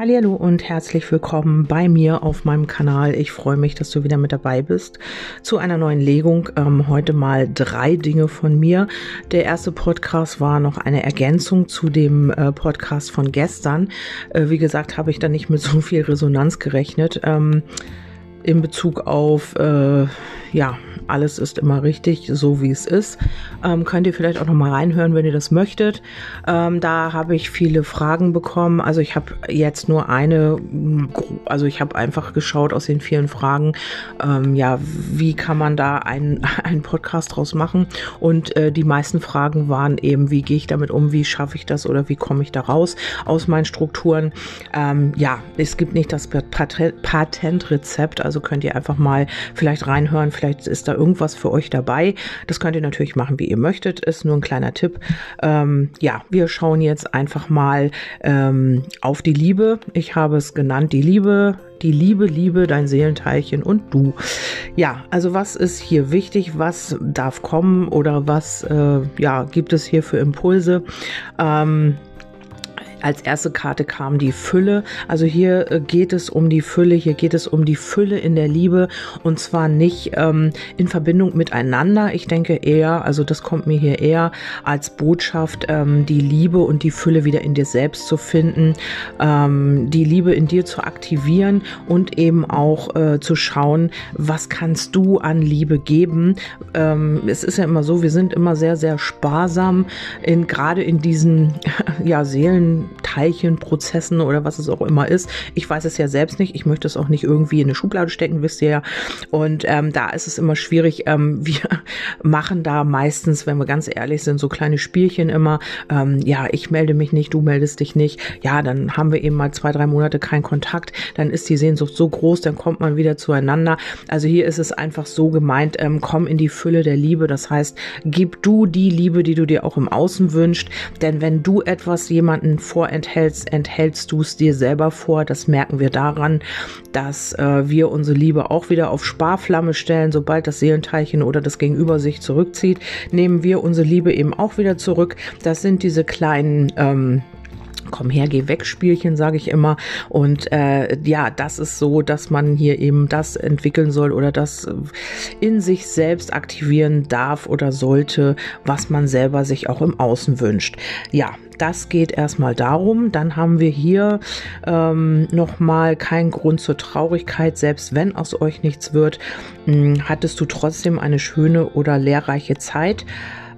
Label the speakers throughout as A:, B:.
A: Hallo und herzlich willkommen bei mir auf meinem Kanal. Ich freue mich, dass du wieder mit dabei bist zu einer neuen Legung. Ähm, heute mal drei Dinge von mir. Der erste Podcast war noch eine Ergänzung zu dem äh, Podcast von gestern. Äh, wie gesagt, habe ich da nicht mit so viel Resonanz gerechnet. Ähm, in Bezug auf, äh, ja, alles ist immer richtig, so wie es ist. Ähm, könnt ihr vielleicht auch noch mal reinhören, wenn ihr das möchtet. Ähm, da habe ich viele Fragen bekommen. Also ich habe jetzt nur eine, also ich habe einfach geschaut aus den vielen Fragen, ähm, ja, wie kann man da einen, einen Podcast draus machen? Und äh, die meisten Fragen waren eben, wie gehe ich damit um, wie schaffe ich das oder wie komme ich da raus aus meinen Strukturen? Ähm, ja, es gibt nicht das Patentrezept, also könnt ihr einfach mal vielleicht reinhören, vielleicht ist da irgendwas für euch dabei. Das könnt ihr natürlich machen, wie ihr möchtet. Ist nur ein kleiner Tipp. Ähm, ja, wir schauen jetzt einfach mal ähm, auf die Liebe. Ich habe es genannt, die Liebe, die Liebe, Liebe, dein Seelenteilchen und du. Ja, also was ist hier wichtig? Was darf kommen oder was äh, ja, gibt es hier für Impulse? Ähm, als erste Karte kam die Fülle. Also hier äh, geht es um die Fülle, hier geht es um die Fülle in der Liebe und zwar nicht ähm, in Verbindung miteinander. Ich denke eher, also das kommt mir hier eher als Botschaft, ähm, die Liebe und die Fülle wieder in dir selbst zu finden, ähm, die Liebe in dir zu aktivieren und eben auch äh, zu schauen, was kannst du an Liebe geben. Ähm, es ist ja immer so, wir sind immer sehr, sehr sparsam in gerade in diesen ja, Seelen Teilchenprozessen oder was es auch immer ist. Ich weiß es ja selbst nicht. Ich möchte es auch nicht irgendwie in eine Schublade stecken, wisst ihr ja. Und ähm, da ist es immer schwierig. Ähm, wir machen da meistens, wenn wir ganz ehrlich sind, so kleine Spielchen immer. Ähm, ja, ich melde mich nicht, du meldest dich nicht. Ja, dann haben wir eben mal zwei, drei Monate keinen Kontakt. Dann ist die Sehnsucht so groß, dann kommt man wieder zueinander. Also hier ist es einfach so gemeint, ähm, komm in die Fülle der Liebe. Das heißt, gib du die Liebe, die du dir auch im Außen wünschst. Denn wenn du etwas jemanden vor vorenthältst, enthältst du es dir selber vor. Das merken wir daran, dass äh, wir unsere Liebe auch wieder auf Sparflamme stellen. Sobald das Seelenteilchen oder das Gegenüber sich zurückzieht, nehmen wir unsere Liebe eben auch wieder zurück. Das sind diese kleinen ähm, komm her, geh weg Spielchen, sage ich immer. Und äh, ja, das ist so, dass man hier eben das entwickeln soll oder das in sich selbst aktivieren darf oder sollte, was man selber sich auch im Außen wünscht. Ja, das geht erstmal darum. Dann haben wir hier ähm, nochmal keinen Grund zur Traurigkeit. Selbst wenn aus euch nichts wird, mh, hm, hattest du trotzdem eine schöne oder lehrreiche Zeit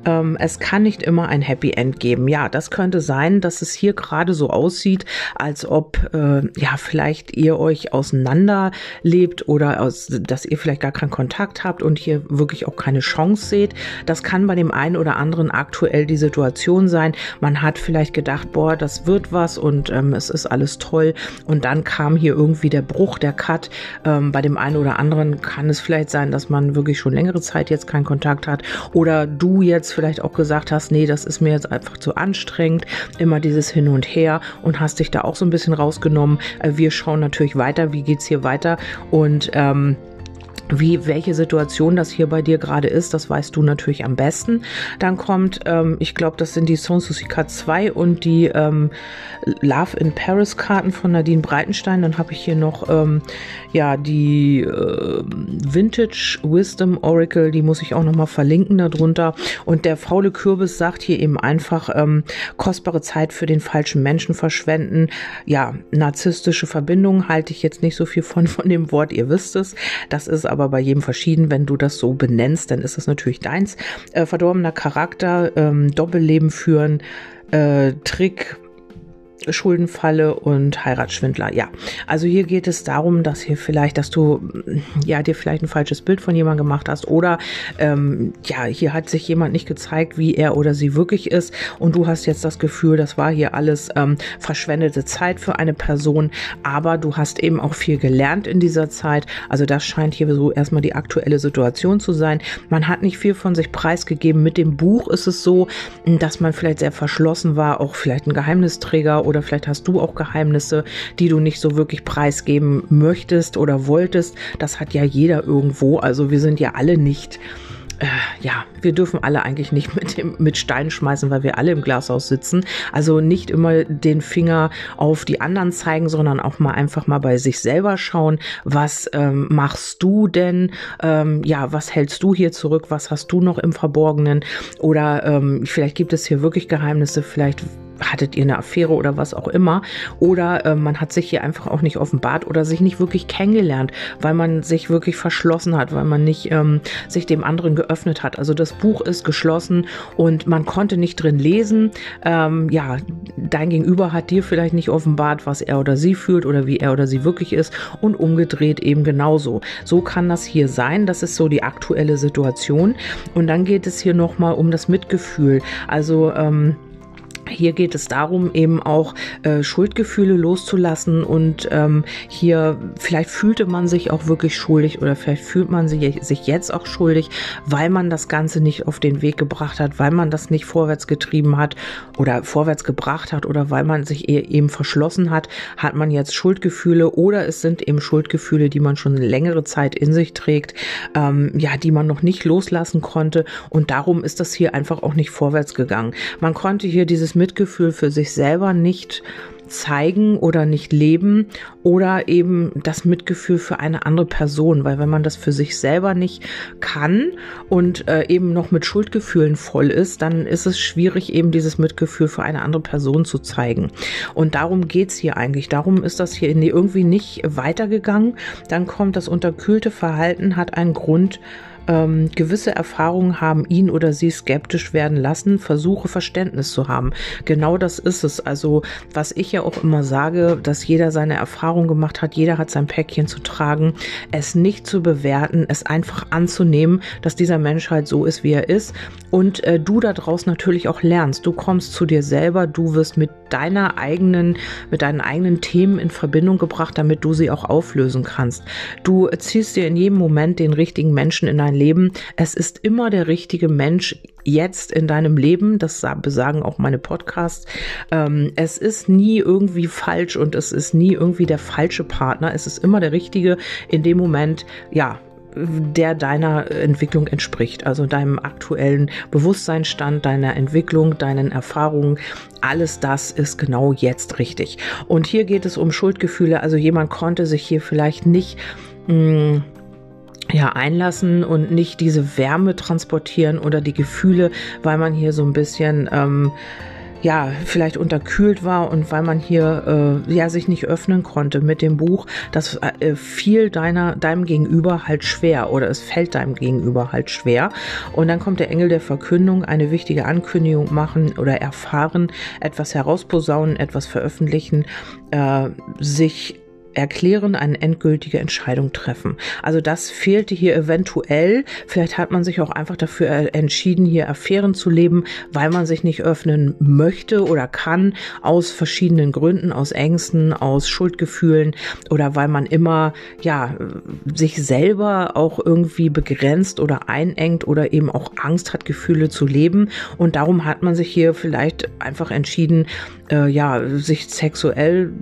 A: ähm, es kann nicht immer ein Happy End geben. Ja, das könnte sein, dass es hier gerade so aussieht, als ob äh, ja vielleicht ihr euch auseinanderlebt oder aus, dass ihr vielleicht gar keinen Kontakt habt und hier wirklich auch keine Chance seht. Das kann bei dem einen oder anderen aktuell die Situation sein. Man hat vielleicht gedacht, boah, das wird was und ähm, es ist alles toll. Und dann kam hier irgendwie der Bruch, der Cut. Ähm, bei dem einen oder anderen kann es vielleicht sein, dass man wirklich schon längere Zeit jetzt keinen Kontakt hat oder du jetzt vielleicht auch gesagt hast, nee, das ist mir jetzt einfach zu anstrengend, immer dieses Hin und Her und hast dich da auch so ein bisschen rausgenommen. Äh, wir schauen natürlich weiter, wie geht's hier weiter und ähm, wie, welche Situation das hier bei dir gerade ist, das weißt du natürlich am besten. Dann kommt, ähm, ich glaube, das sind die Sans Souci Card 2 und die ähm, Love in Paris Karten von Nadine Breitenstein. Dann habe ich hier noch, ähm, ja, die äh, Vintage Wisdom Oracle, die muss ich auch nochmal verlinken darunter. Und der faule Kürbis sagt hier eben einfach, ähm, kostbare Zeit für den falschen Menschen verschwenden. Ja, narzisstische Verbindungen halte ich jetzt nicht so viel von, von dem Wort, ihr wisst es. Das ist aber bei jedem verschieden. Wenn du das so benennst, dann ist das natürlich deins. Äh, verdorbener Charakter, ähm, Doppelleben führen, äh, Trick, Schuldenfalle und Heiratsschwindler. Ja, also hier geht es darum, dass hier vielleicht, dass du ja dir vielleicht ein falsches Bild von jemandem gemacht hast oder ähm, ja, hier hat sich jemand nicht gezeigt, wie er oder sie wirklich ist und du hast jetzt das Gefühl, das war hier alles ähm, verschwendete Zeit für eine Person, aber du hast eben auch viel gelernt in dieser Zeit. Also das scheint hier so erstmal die aktuelle Situation zu sein. Man hat nicht viel von sich preisgegeben. Mit dem Buch ist es so, dass man vielleicht sehr verschlossen war, auch vielleicht ein Geheimnisträger oder vielleicht hast du auch Geheimnisse, die du nicht so wirklich preisgeben möchtest oder wolltest. Das hat ja jeder irgendwo. Also wir sind ja alle nicht äh, ja, wir dürfen alle eigentlich nicht mit, dem, mit Stein schmeißen, weil wir alle im Glashaus sitzen. Also nicht immer den Finger auf die anderen zeigen, sondern auch mal einfach mal bei sich selber schauen, was ähm, machst du denn? Ähm, ja, was hältst du hier zurück? Was hast du noch im Verborgenen? Oder ähm, vielleicht gibt es hier wirklich Geheimnisse, vielleicht hattet ihr eine Affäre oder was auch immer. Oder äh, man hat sich hier einfach auch nicht offenbart oder sich nicht wirklich kennengelernt, weil man sich wirklich verschlossen hat, weil man nicht ähm, sich dem anderen geöffnet hat. Also das Buch ist geschlossen und man konnte nicht drin lesen. Ähm, ja, dein Gegenüber hat dir vielleicht nicht offenbart, was er oder sie fühlt oder wie er oder sie wirklich ist und umgedreht eben genauso. So kann das hier sein. Das ist so die aktuelle Situation. Und dann geht es hier nochmal um das Mitgefühl. Also ähm, hier geht es darum, eben auch äh, Schuldgefühle loszulassen und ähm, hier vielleicht fühlte man sich auch wirklich schuldig oder vielleicht fühlt man sich, sich jetzt auch schuldig, weil man das Ganze nicht auf den Weg gebracht hat, weil man das nicht vorwärts getrieben hat oder vorwärts gebracht hat oder weil man sich e-, eben verschlossen hat, hat man jetzt Schuldgefühle oder es sind eben Schuldgefühle, die man schon längere Zeit in sich trägt, ähm, ja, die man noch nicht loslassen konnte und darum ist das hier einfach auch nicht vorwärts gegangen. Man konnte hier dieses Mitgefühl für sich selber nicht zeigen oder nicht leben oder eben das Mitgefühl für eine andere Person, weil wenn man das für sich selber nicht kann und äh, eben noch mit Schuldgefühlen voll ist, dann ist es schwierig, eben dieses Mitgefühl für eine andere Person zu zeigen. Und darum geht's hier eigentlich. Darum ist das hier irgendwie nicht weitergegangen. Dann kommt das unterkühlte Verhalten, hat einen Grund, ähm, gewisse Erfahrungen haben ihn oder sie skeptisch werden lassen, versuche Verständnis zu haben. Genau das ist es. Also was ich ja auch immer sage, dass jeder seine Erfahrung gemacht hat, jeder hat sein Päckchen zu tragen, es nicht zu bewerten, es einfach anzunehmen, dass dieser Mensch halt so ist, wie er ist und äh, du daraus natürlich auch lernst. Du kommst zu dir selber, du wirst mit deiner eigenen, mit deinen eigenen Themen in Verbindung gebracht, damit du sie auch auflösen kannst. Du ziehst dir in jedem Moment den richtigen Menschen in dein Leben. Es ist immer der richtige Mensch jetzt in deinem Leben. Das besagen auch meine Podcasts. Ähm, es ist nie irgendwie falsch und es ist nie irgendwie der falsche Partner. Es ist immer der richtige in dem Moment, ja, der deiner Entwicklung entspricht, also deinem aktuellen Bewusstseinsstand, deiner Entwicklung, deinen Erfahrungen. Alles das ist genau jetzt richtig. Und hier geht es um Schuldgefühle. Also jemand konnte sich hier vielleicht nicht mh, hm, ja, einlassen und nicht diese Wärme transportieren oder die Gefühle, weil man hier so ein bisschen ähm, ja, vielleicht unterkühlt war und weil man hier äh, ja sich nicht öffnen konnte mit dem Buch, das äh, fiel deiner deinem Gegenüber halt schwer oder es fällt deinem Gegenüber halt schwer. Und dann kommt der Engel der Verkündung, eine wichtige Ankündigung machen oder erfahren, etwas herausposaunen, etwas veröffentlichen, äh, sich erklären, eine endgültige Entscheidung treffen. Also das fehlte hier eventuell. Vielleicht hat man sich auch einfach dafür entschieden, hier Affären zu leben, weil man sich nicht öffnen möchte oder kann, aus verschiedenen Gründen, aus Ängsten, aus Schuldgefühlen oder weil man immer, ja, sich selber auch irgendwie begrenzt oder einengt oder eben auch Angst hat, Gefühle zu leben. Und darum hat man sich hier vielleicht einfach entschieden, äh, ja, sich sexuell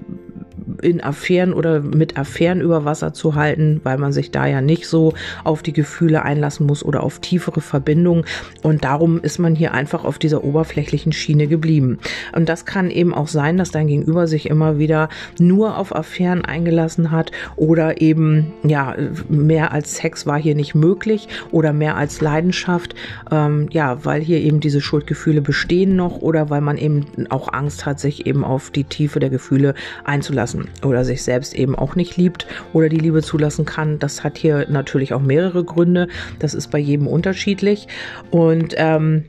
A: in Affären oder mit Affären über Wasser zu halten, weil man sich da ja nicht so auf die Gefühle einlassen muss oder auf tiefere Verbindungen. Und darum ist man hier einfach auf dieser oberflächlichen Schiene geblieben. Und das kann eben auch sein, dass dein Gegenüber sich immer wieder nur auf Affären eingelassen hat oder eben, ja, mehr als Sex war hier nicht möglich oder mehr als Leidenschaft. Ähm, ja, weil hier eben diese Schuldgefühle bestehen noch oder weil man eben auch Angst hat, sich eben auf die Tiefe der Gefühle einzulassen oder sich selbst eben auch nicht liebt oder die Liebe zulassen kann. Das hat hier natürlich auch mehrere Gründe. Das ist bei jedem unterschiedlich. Und ähm,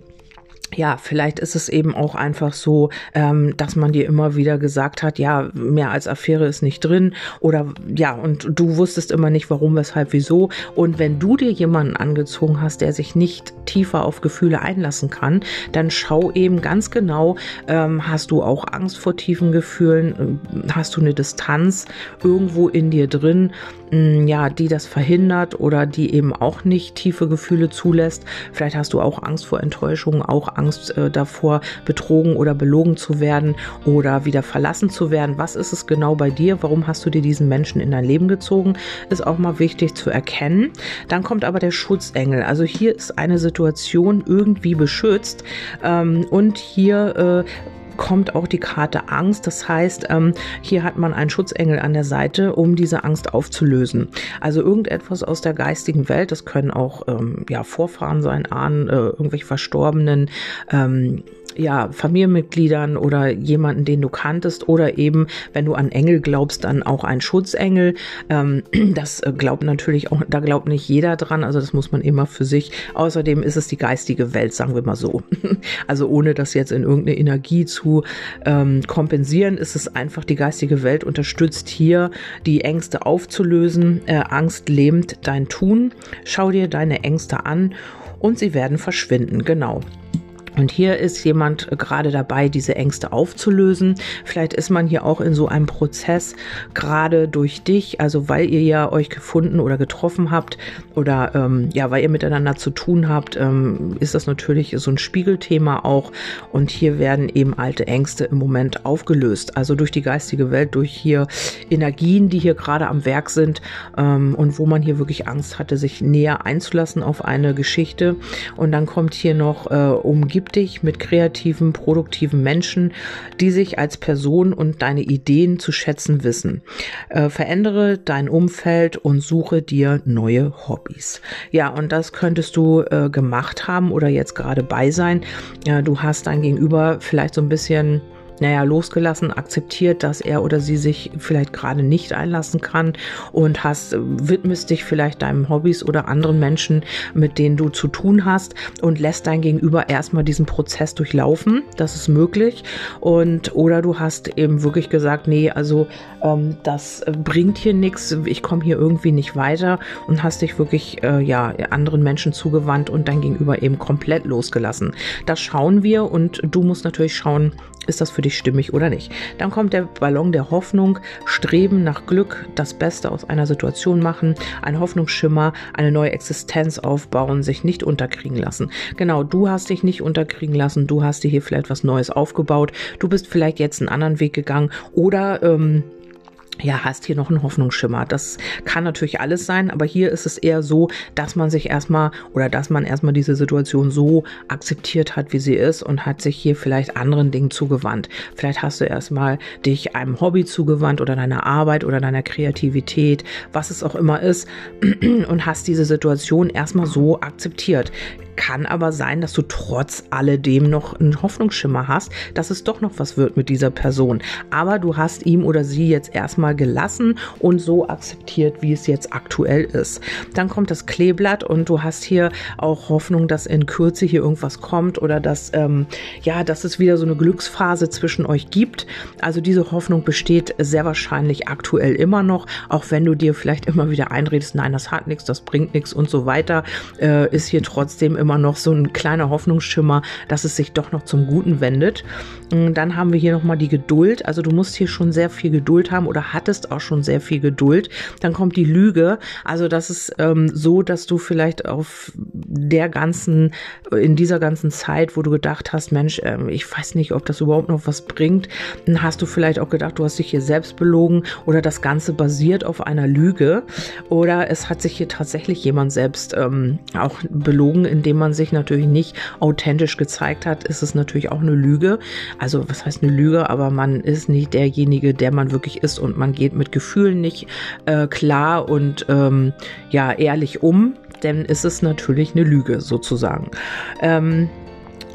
A: ja, vielleicht ist es eben auch einfach so, ähm, dass man dir immer wieder gesagt hat, ja, mehr als Affäre ist nicht drin oder ja, und du wusstest immer nicht, warum, weshalb, wieso. Und wenn du dir jemanden angezogen hast, der sich nicht tiefer auf Gefühle einlassen kann, dann schau eben ganz genau, ähm, hast du auch Angst vor tiefen Gefühlen, hast du eine Distanz irgendwo in dir drin, mh, ja, die das verhindert oder die eben auch nicht tiefe Gefühle zulässt. Vielleicht hast du auch Angst vor Enttäuschungen, auch Angst Angst äh, davor, betrogen oder belogen zu werden oder wieder verlassen zu werden? Was ist es genau bei dir? Warum hast du dir diesen Menschen in dein Leben gezogen? Ist auch mal wichtig zu erkennen. Dann kommt aber der Schutzengel. Also hier ist eine Situation irgendwie beschützt ähm, und hier äh, kommt auch die Karte Angst. Das heißt, ähm, hier hat man einen Schutzengel an der Seite, um diese Angst aufzulösen. Also irgendetwas aus der geistigen Welt, das können auch ähm, ja, Vorfahren sein, Ahnen, äh, irgendwelche Verstorbenen, ähm, ja, Familienmitgliedern oder jemanden, den du kanntest oder eben, wenn du an Engel glaubst, dann auch ein Schutzengel. Ähm, das äh, glaubt natürlich auch, da glaubt nicht jeder dran, also das muss man immer für sich. Außerdem ist es die geistige Welt, sagen wir mal so. Also ohne das jetzt in irgendeine Energie zu ähm, kompensieren, ist es einfach die geistige Welt unterstützt hier die Ängste aufzulösen. Äh, Angst lähmt dein Tun. Schau dir deine Ängste an und sie werden verschwinden. Genau. Und hier ist jemand gerade dabei, diese Ängste aufzulösen. Vielleicht ist man hier auch in so einem Prozess, gerade durch dich, also weil ihr ja euch gefunden oder getroffen habt oder ähm, ja, weil ihr miteinander zu tun habt, ähm, ist das natürlich so ein Spiegelthema auch. Und hier werden eben alte Ängste im Moment aufgelöst. Also durch die geistige Welt, durch hier Energien, die hier gerade am Werk sind ähm, und wo man hier wirklich Angst hatte, sich näher einzulassen auf eine Geschichte. Und dann kommt hier noch äh, umgibt Dich mit kreativen, produktiven Menschen, die sich als Person und deine Ideen zu schätzen wissen. Äh, verändere dein Umfeld und suche dir neue Hobbys. Ja, und das könntest du äh, gemacht haben oder jetzt gerade bei sein. Ja, du hast dein Gegenüber vielleicht so ein bisschen naja, losgelassen, akzeptiert, dass er oder sie sich vielleicht gerade nicht einlassen kann und hast, widmest dich vielleicht deinen Hobbys oder anderen Menschen, mit denen du zu tun hast und lässt dein Gegenüber erstmal diesen Prozess durchlaufen. Das ist möglich. Und oder du hast eben wirklich gesagt, nee, also ähm, das bringt hier nichts, ich komme hier irgendwie nicht weiter und hast dich wirklich äh, ja anderen Menschen zugewandt und dein Gegenüber eben komplett losgelassen. Das schauen wir und du musst natürlich schauen, ist das für dich stimmig oder nicht. Dann kommt der Ballon der Hoffnung, Streben nach Glück, das Beste aus einer Situation machen, ein Hoffnungsschimmer, eine neue Existenz aufbauen, sich nicht unterkriegen lassen. Genau, du hast dich nicht unterkriegen lassen, du hast dir hier vielleicht was Neues aufgebaut, du bist vielleicht jetzt einen anderen Weg gegangen oder ähm, ja, hast hier noch einen Hoffnungsschimmer. Das kann natürlich alles sein, aber hier ist es eher so, dass man sich erstmal oder dass man erstmal diese Situation so akzeptiert hat, wie sie ist und hat sich hier vielleicht anderen Dingen zugewandt. Vielleicht hast du erstmal dich einem Hobby zugewandt oder deiner Arbeit oder deiner Kreativität, was es auch immer ist und hast diese Situation erstmal so akzeptiert. Kann aber sein, dass du trotz alledem noch einen Hoffnungsschimmer hast, dass es doch noch was wird mit dieser Person. Aber du hast ihm oder sie jetzt erstmal gelassen und so akzeptiert, wie es jetzt aktuell ist. Dann kommt das Kleeblatt und du hast hier auch Hoffnung, dass in Kürze hier irgendwas kommt oder dass, ähm, ja, dass es wieder so eine Glücksphase zwischen euch gibt. Also diese Hoffnung besteht sehr wahrscheinlich aktuell immer noch, auch wenn du dir vielleicht immer wieder einredest, nein, das hat nichts, das bringt nichts und so weiter, äh, ist hier trotzdem immer immer noch so ein kleiner Hoffnungsschimmer, dass es sich doch noch zum Guten wendet. Und dann haben wir hier nochmal die Geduld. Also du musst hier schon sehr viel Geduld haben oder hattest auch schon sehr viel Geduld. Dann kommt die Lüge. Also das ist ähm, so, dass du vielleicht auf der ganzen, in dieser ganzen Zeit, wo du gedacht hast, Mensch, ähm, ich weiß nicht, ob das überhaupt noch was bringt, dann hast du vielleicht auch gedacht, du hast dich hier selbst belogen oder das Ganze basiert auf einer Lüge oder es hat sich hier tatsächlich jemand selbst ähm, auch belogen, indem man sich natürlich nicht authentisch gezeigt hat, ist es natürlich auch eine Lüge. Also was heißt eine Lüge, aber man ist nicht derjenige, der man wirklich ist und man geht mit Gefühlen nicht äh, klar und ähm, ja ehrlich um, denn ist es natürlich eine Lüge sozusagen. Ähm,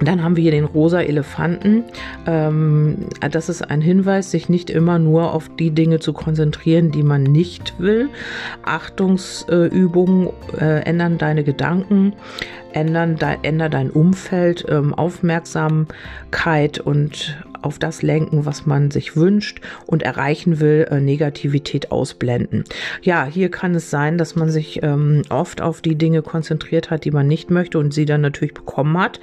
A: dann haben wir hier den rosa Elefanten. Ähm, das ist ein Hinweis, sich nicht immer nur auf die Dinge zu konzentrieren, die man nicht will. Achtungsübungen äh, ändern deine Gedanken, ändern de, ändern dein Umfeld, ähm, Aufmerksamkeit und auf das lenken, was man sich wünscht und erreichen will, äh, Negativität ausblenden. Ja, hier kann es sein, dass man sich ähm, oft auf die Dinge konzentriert hat, die man nicht möchte und sie dann natürlich bekommen hat,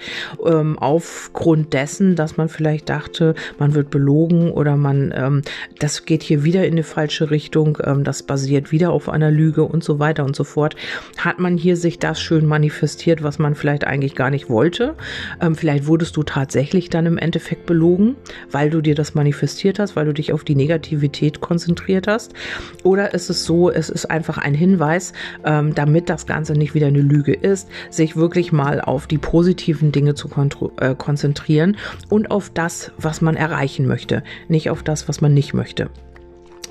A: ähm, aufgrund dessen, dass man vielleicht dachte, man wird belogen oder man, ähm, das geht hier wieder in die falsche Richtung, ähm, das basiert wieder auf einer Lüge und so weiter und so fort, hat man hier sich das schön manifestiert, was man vielleicht eigentlich gar nicht wollte. Ähm, vielleicht wurdest du tatsächlich dann im Endeffekt belogen, weil du dir das manifestiert hast, weil du dich auf die Negativität konzentriert hast. Oder ist es so, es ist einfach ein Hinweis, ähm, damit das Ganze nicht wieder eine Lüge ist, sich wirklich mal auf die positiven Dinge zu äh, konzentrieren und auf das, was man erreichen möchte, nicht auf das, was man nicht möchte.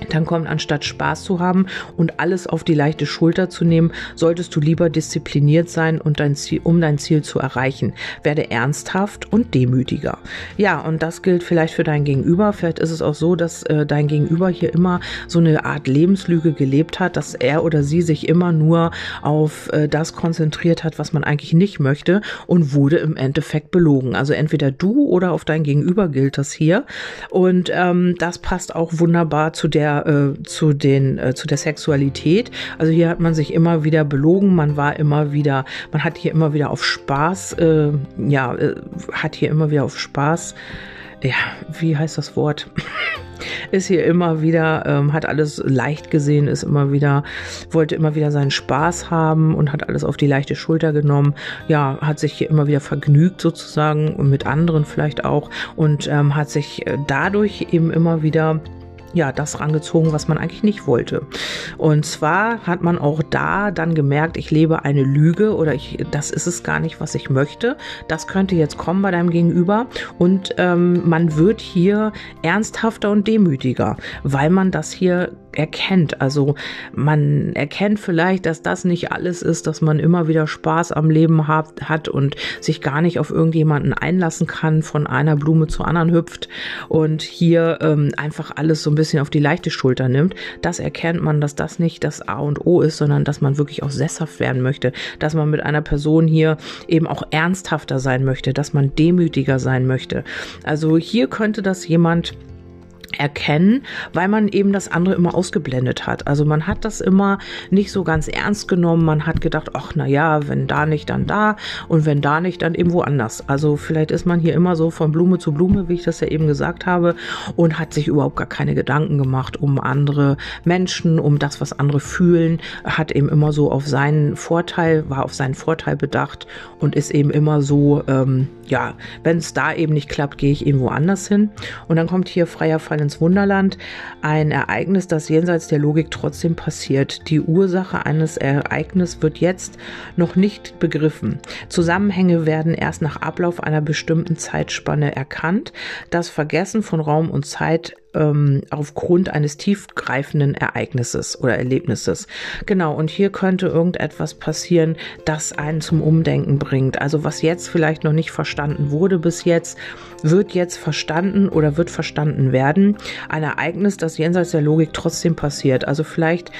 A: Dann kommt, anstatt Spaß zu haben und alles auf die leichte Schulter zu nehmen, solltest du lieber diszipliniert sein und dein Ziel, um dein Ziel zu erreichen. Werde ernsthaft und demütiger. Ja, und das gilt vielleicht für dein Gegenüber. Vielleicht ist es auch so, dass äh, dein Gegenüber hier immer so eine Art Lebenslüge gelebt hat, dass er oder sie sich immer nur auf äh, das konzentriert hat, was man eigentlich nicht möchte und wurde im Endeffekt belogen. Also entweder du oder auf dein Gegenüber gilt das hier. Und ähm, das passt auch wunderbar zu der äh, zu den äh, zu der Sexualität. Also hier hat man sich immer wieder belogen, man war immer wieder, man hat hier immer wieder auf Spaß, äh, ja, äh, hat hier immer wieder auf Spaß, ja, wie heißt das Wort? ist hier immer wieder, ähm, hat alles leicht gesehen, ist immer wieder, wollte immer wieder seinen Spaß haben und hat alles auf die leichte Schulter genommen. Ja, hat sich hier immer wieder vergnügt sozusagen und mit anderen vielleicht auch und ähm, hat sich äh, dadurch eben immer wieder ja, das rangezogen, was man eigentlich nicht wollte. Und zwar hat man auch da dann gemerkt, ich lebe eine Lüge oder ich, das ist es gar nicht, was ich möchte. Das könnte jetzt kommen bei deinem Gegenüber. Und ähm, man wird hier ernsthafter und demütiger, weil man das hier erkennt. Also man erkennt vielleicht, dass das nicht alles ist, dass man immer wieder Spaß am Leben hat, hat und sich gar nicht auf irgendjemanden einlassen kann, von einer Blume zur anderen hüpft und hier ähm, einfach alles so ein bisschen auf die leichte Schulter nimmt. Das erkennt man, dass das nicht das A und O ist, sondern dass man wirklich auch sesshaft werden möchte, dass man mit einer Person hier eben auch ernsthafter sein möchte, dass man demütiger sein möchte. Also hier könnte das jemand erkennen, weil man eben das andere immer ausgeblendet hat. Also man hat das immer nicht so ganz ernst genommen. Man hat gedacht, ach na ja, wenn da nicht, dann da und wenn da nicht, dann eben woanders. Also vielleicht ist man hier immer so von Blume zu Blume, wie ich das ja eben gesagt habe, und hat sich überhaupt gar keine Gedanken gemacht um andere Menschen, um das, was andere fühlen, hat eben immer so auf seinen Vorteil, war auf seinen Vorteil bedacht und ist eben immer so, ähm, ja, wenn es da eben nicht klappt, gehe ich eben woanders hin. Und dann kommt hier freier Fall ins Wunderland ein Ereignis, das jenseits der Logik trotzdem passiert. Die Ursache eines Ereignisses wird jetzt noch nicht begriffen. Zusammenhänge werden erst nach Ablauf einer bestimmten Zeitspanne erkannt. Das Vergessen von Raum und Zeit ähm, aufgrund eines tiefgreifenden Ereignisses oder Erlebnisses. Genau, und hier könnte irgendetwas passieren, das einen zum Umdenken bringt. Also was jetzt vielleicht noch nicht verstanden wurde bis jetzt, wird jetzt verstanden oder wird verstanden werden. Ein Ereignis, das jenseits der Logik trotzdem passiert. Also vielleicht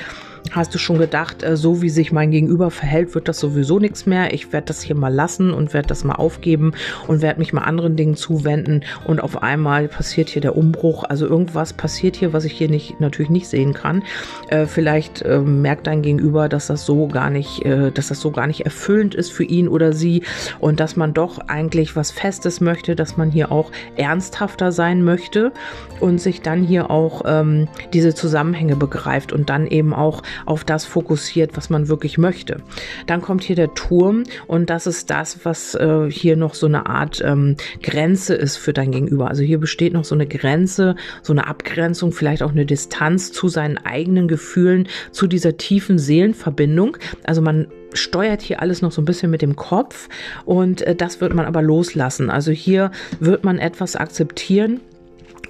A: Hast du schon gedacht, äh, so wie sich mein Gegenüber verhält, wird das sowieso nichts mehr. Ich werde das hier mal lassen und werde das mal aufgeben und werde mich mal anderen Dingen zuwenden. Und auf einmal passiert hier der Umbruch. Also irgendwas passiert hier, was ich hier nicht natürlich nicht sehen kann. Äh, vielleicht äh, merkt dein Gegenüber, dass das so gar nicht, äh, dass das so gar nicht erfüllend ist für ihn oder sie und dass man doch eigentlich was Festes möchte, dass man hier auch ernsthafter sein möchte und sich dann hier auch ähm, diese Zusammenhänge begreift und dann eben auch auf das fokussiert, was man wirklich möchte. Dann kommt hier der Turm und das ist das, was äh, hier noch so eine Art ähm, Grenze ist für dein Gegenüber. Also hier besteht noch so eine Grenze, so eine Abgrenzung, vielleicht auch eine Distanz zu seinen eigenen Gefühlen, zu dieser tiefen Seelenverbindung. Also man steuert hier alles noch so ein bisschen mit dem Kopf und äh, das wird man aber loslassen. Also hier wird man etwas akzeptieren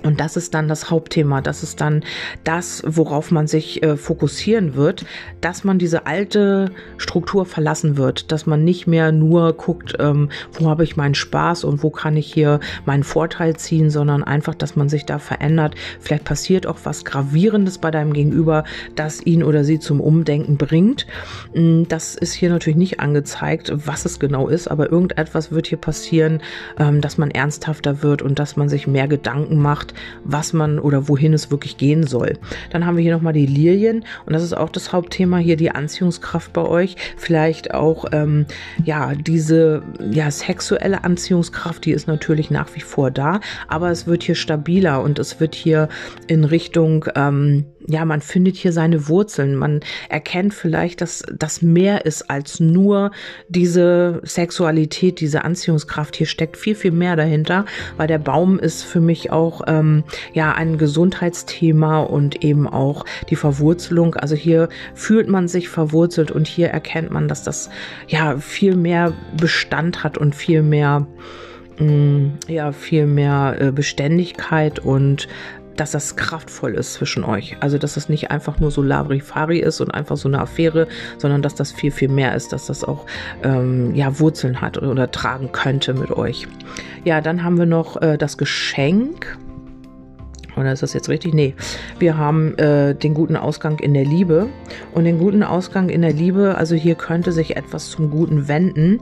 A: Und das ist dann das Hauptthema. Das ist dann das, worauf man sich äh, fokussieren wird, dass man diese alte Struktur verlassen wird, dass man nicht mehr nur guckt, ähm, wo habe ich meinen Spaß und wo kann ich hier meinen Vorteil ziehen, sondern einfach, dass man sich da verändert. Vielleicht passiert auch was Gravierendes bei deinem Gegenüber, das ihn oder sie zum Umdenken bringt. Mm, das ist hier natürlich nicht angezeigt, was es genau ist, aber irgendetwas wird hier passieren, ähm, dass man ernsthafter wird und dass man sich mehr Gedanken macht, was man oder wohin es wirklich gehen soll. Dann haben wir hier nochmal die Lilien und das ist auch das Hauptthema hier, die Anziehungskraft bei euch. Vielleicht auch, ähm, ja, diese, ja, sexuelle Anziehungskraft, die ist natürlich nach wie vor da, aber es wird hier stabiler und es wird hier in Richtung, ähm, ja, man findet hier seine Wurzeln. Man erkennt vielleicht, dass das mehr ist als nur diese Sexualität, diese Anziehungskraft. Hier steckt viel, viel mehr dahinter, weil der Baum ist für mich auch ähm, ja ein Gesundheitsthema und eben auch die Verwurzelung. Also hier fühlt man sich verwurzelt und hier erkennt man, dass das ja viel mehr Bestand hat und viel mehr mm, ja viel mehr äh, Beständigkeit und dass das kraftvoll ist zwischen euch. Also, dass das nicht einfach nur so Larifari ist und einfach so eine Affäre, sondern dass das viel, viel mehr ist, dass das auch ähm, ja, Wurzeln hat oder tragen könnte mit euch. Ja, dann haben wir noch äh, das Geschenk. Oder ist das jetzt richtig? Nee. Wir haben äh, den guten Ausgang in der Liebe. Und den guten Ausgang in der Liebe, also hier könnte sich etwas zum Guten wenden,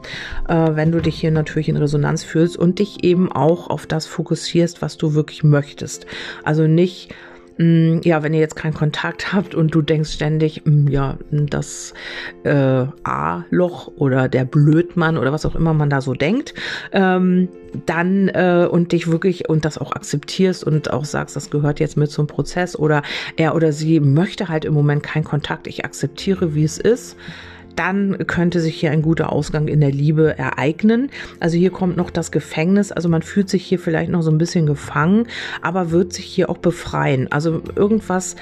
A: äh, wenn du dich hier natürlich in Resonanz fühlst und dich eben auch auf das fokussierst, was du wirklich möchtest. Also nicht ja, wenn ihr jetzt keinen Kontakt habt und du denkst ständig, mm, ja, das äh, A-Loch oder der Blödmann oder was auch immer man da so denkt, ähm, dann äh, und dich wirklich und das auch akzeptierst und auch sagst, das gehört jetzt mit zum Prozess oder er oder sie möchte halt im Moment keinen Kontakt, ich akzeptiere, wie es ist dann könnte sich hier ein guter Ausgang in der Liebe ereignen. Also hier kommt noch das Gefängnis. Also man fühlt sich hier vielleicht noch so ein bisschen gefangen, aber wird sich hier auch befreien. Also irgendwas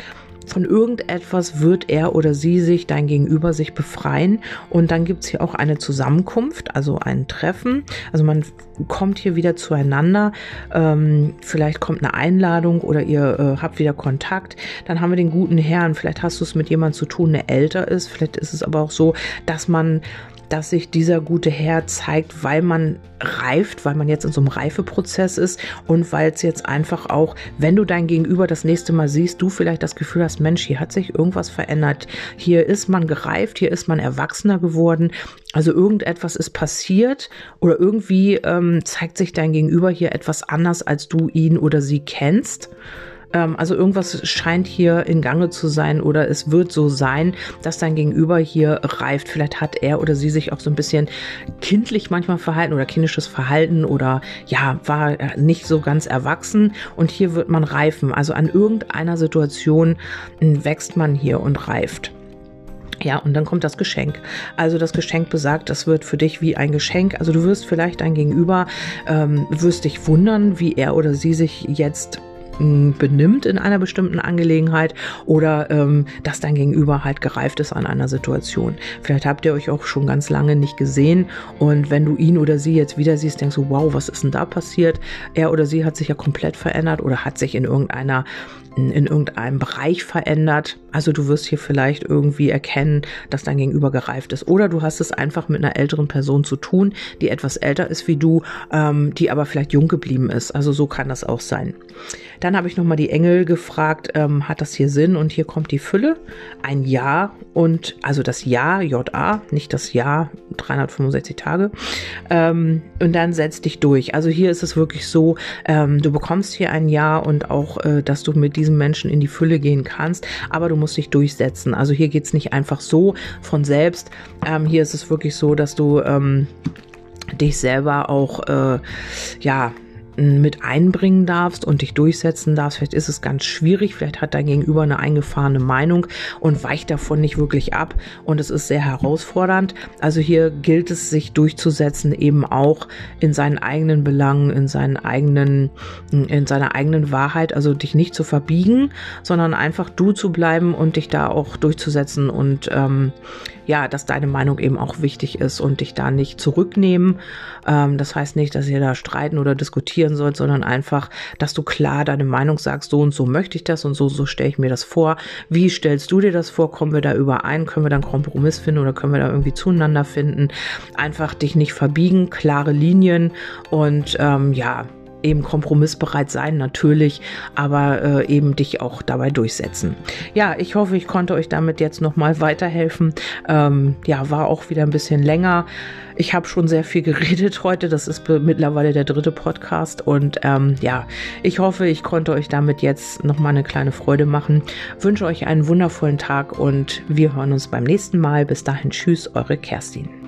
A: von irgendetwas wird er oder sie sich, dein Gegenüber, sich befreien. Und dann gibt es hier auch eine Zusammenkunft, also ein Treffen. Also man kommt hier wieder zueinander. Ähm, vielleicht kommt eine Einladung oder ihr äh, habt wieder Kontakt. Dann haben wir den guten Herrn. Vielleicht hast du es mit jemandem zu tun, der älter ist. Vielleicht ist es aber auch so, dass man dass sich dieser gute Herr zeigt, weil man reift, weil man jetzt in so einem Reifeprozess ist und weil es jetzt einfach auch, wenn du dein Gegenüber das nächste Mal siehst, du vielleicht das Gefühl hast, Mensch, hier hat sich irgendwas verändert. Hier ist man gereift, hier ist man erwachsener geworden. Also irgendetwas ist passiert oder irgendwie ähm, zeigt sich dein Gegenüber hier etwas anders, als du ihn oder sie kennst. Ähm, also irgendwas scheint hier in Gange zu sein oder es wird so sein, dass dein Gegenüber hier reift. Vielleicht hat er oder sie sich auch so ein bisschen kindlich manchmal verhalten oder kindisches Verhalten oder ja, war nicht so ganz erwachsen und hier wird man reifen. Also an irgendeiner Situation wächst man hier und reift. Ja, und dann kommt das Geschenk. Also das Geschenk besagt, das wird für dich wie ein Geschenk. Also du wirst vielleicht dein Gegenüber, ähm, wirst dich wundern, wie er oder sie sich jetzt benimmt in einer bestimmten Angelegenheit oder ähm, dass dein Gegenüber halt gereift ist an einer Situation. Vielleicht habt ihr euch auch schon ganz lange nicht gesehen und wenn du ihn oder sie jetzt wieder siehst, denkst du, wow, was ist denn da passiert? Er oder sie hat sich ja komplett verändert oder hat sich in irgendeiner in irgendeinem Bereich verändert. Also du wirst hier vielleicht irgendwie erkennen, dass dein Gegenüber gereift ist. Oder du hast es einfach mit einer älteren Person zu tun, die etwas älter ist wie du, ähm, die aber vielleicht jung geblieben ist. Also so kann das auch sein. Dann habe ich nochmal die Engel gefragt, ähm, hat das hier Sinn? Und hier kommt die Fülle, ein Ja und also das Ja, J-A, nicht das Ja, 365 Tage. Ähm, und dann setz dich durch. Also hier ist es wirklich so, ähm, du bekommst hier ein Ja und auch, äh, dass du mit diesem Menschen in die Fülle gehen kannst, aber du musst dich durchsetzen. Also hier geht es nicht einfach so von selbst. Ähm, hier ist es wirklich so, dass du ähm, dich selber auch, äh, ja, mit einbringen darfst und dich durchsetzen darfst. Vielleicht ist es ganz schwierig, vielleicht hat dein Gegenüber eine eingefahrene Meinung und weicht davon nicht wirklich ab und es ist sehr herausfordernd. Also hier gilt es, sich durchzusetzen, eben auch in seinen eigenen Belangen, in seinen eigenen, in seiner eigenen Wahrheit, also dich nicht zu verbiegen, sondern einfach du zu bleiben und dich da auch durchzusetzen und ähm, ja, dass deine Meinung eben auch wichtig ist und dich da nicht zurücknehmen. Ähm, das heißt nicht, dass ihr da streiten oder diskutieren diskutieren sollst, sondern einfach, dass du klar deine Meinung sagst, so und so möchte ich das und so, so stelle ich mir das vor. Wie stellst du dir das vor? Kommen wir da überein? Können wir da einen Kompromiss finden oder können wir da irgendwie zueinander finden? Einfach dich nicht verbiegen, klare Linien und ähm, ja, eben kompromissbereit sein, natürlich, aber äh, eben dich auch dabei durchsetzen. Ja, ich hoffe, ich konnte euch damit jetzt nochmal weiterhelfen. Ähm, ja, war auch wieder ein bisschen länger. Ich habe schon sehr viel geredet heute. Das ist mittlerweile der dritte Podcast. Und ähm, ja, ich hoffe, ich konnte euch damit jetzt nochmal eine kleine Freude machen. Wünsche euch einen wundervollen Tag und wir hören uns beim nächsten Mal. Bis dahin, tschüss, eure Kerstin.